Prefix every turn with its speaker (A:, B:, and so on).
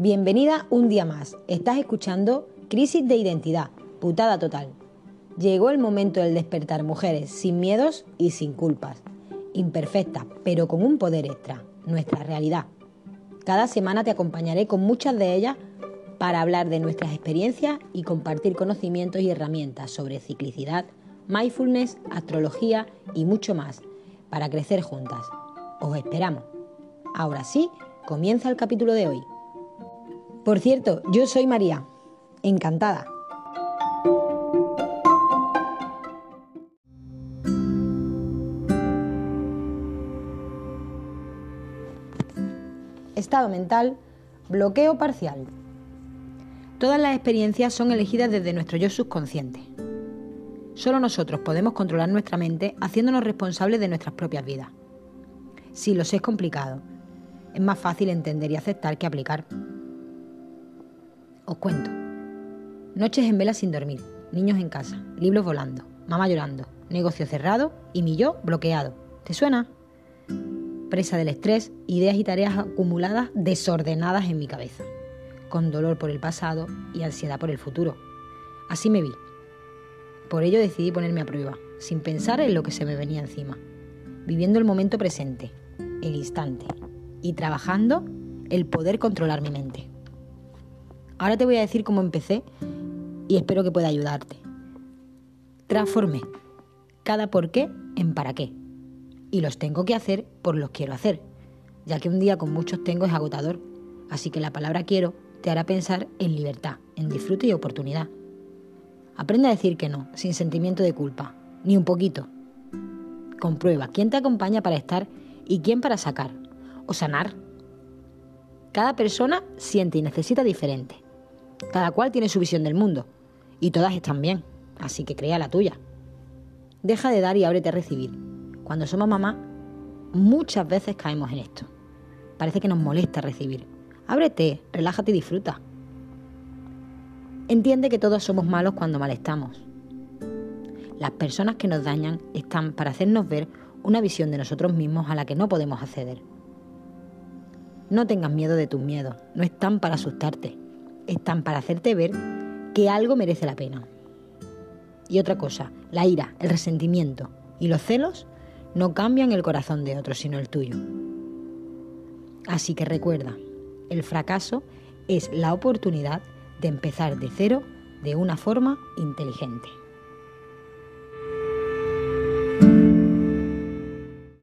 A: Bienvenida un día más. Estás escuchando Crisis de Identidad, putada total. Llegó el momento del despertar mujeres sin miedos y sin culpas. Imperfectas, pero con un poder extra, nuestra realidad. Cada semana te acompañaré con muchas de ellas para hablar de nuestras experiencias y compartir conocimientos y herramientas sobre ciclicidad, mindfulness, astrología y mucho más para crecer juntas. Os esperamos. Ahora sí, comienza el capítulo de hoy. Por cierto, yo soy María. Encantada. Estado mental, bloqueo parcial. Todas las experiencias son elegidas desde nuestro yo subconsciente. Solo nosotros podemos controlar nuestra mente haciéndonos responsables de nuestras propias vidas. Si lo sé es complicado, es más fácil entender y aceptar que aplicar. Os cuento. Noches en vela sin dormir, niños en casa, libros volando, mamá llorando, negocio cerrado y mi yo bloqueado. ¿Te suena? Presa del estrés, ideas y tareas acumuladas desordenadas en mi cabeza, con dolor por el pasado y ansiedad por el futuro. Así me vi. Por ello decidí ponerme a prueba, sin pensar en lo que se me venía encima, viviendo el momento presente, el instante, y trabajando el poder controlar mi mente. Ahora te voy a decir cómo empecé y espero que pueda ayudarte. Transformé cada por qué en para qué. Y los tengo que hacer por los quiero hacer, ya que un día con muchos tengo es agotador. Así que la palabra quiero te hará pensar en libertad, en disfrute y oportunidad. Aprende a decir que no, sin sentimiento de culpa, ni un poquito. Comprueba quién te acompaña para estar y quién para sacar o sanar. Cada persona siente y necesita diferente. Cada cual tiene su visión del mundo y todas están bien, así que crea la tuya. Deja de dar y ábrete a recibir. Cuando somos mamá, muchas veces caemos en esto. Parece que nos molesta recibir. Ábrete, relájate y disfruta. Entiende que todos somos malos cuando mal estamos. Las personas que nos dañan están para hacernos ver una visión de nosotros mismos a la que no podemos acceder. No tengas miedo de tus miedos, no están para asustarte, están para hacerte ver que algo merece la pena. Y otra cosa, la ira, el resentimiento y los celos no cambian el corazón de otro, sino el tuyo. Así que recuerda, el fracaso es la oportunidad de empezar de cero de una forma inteligente.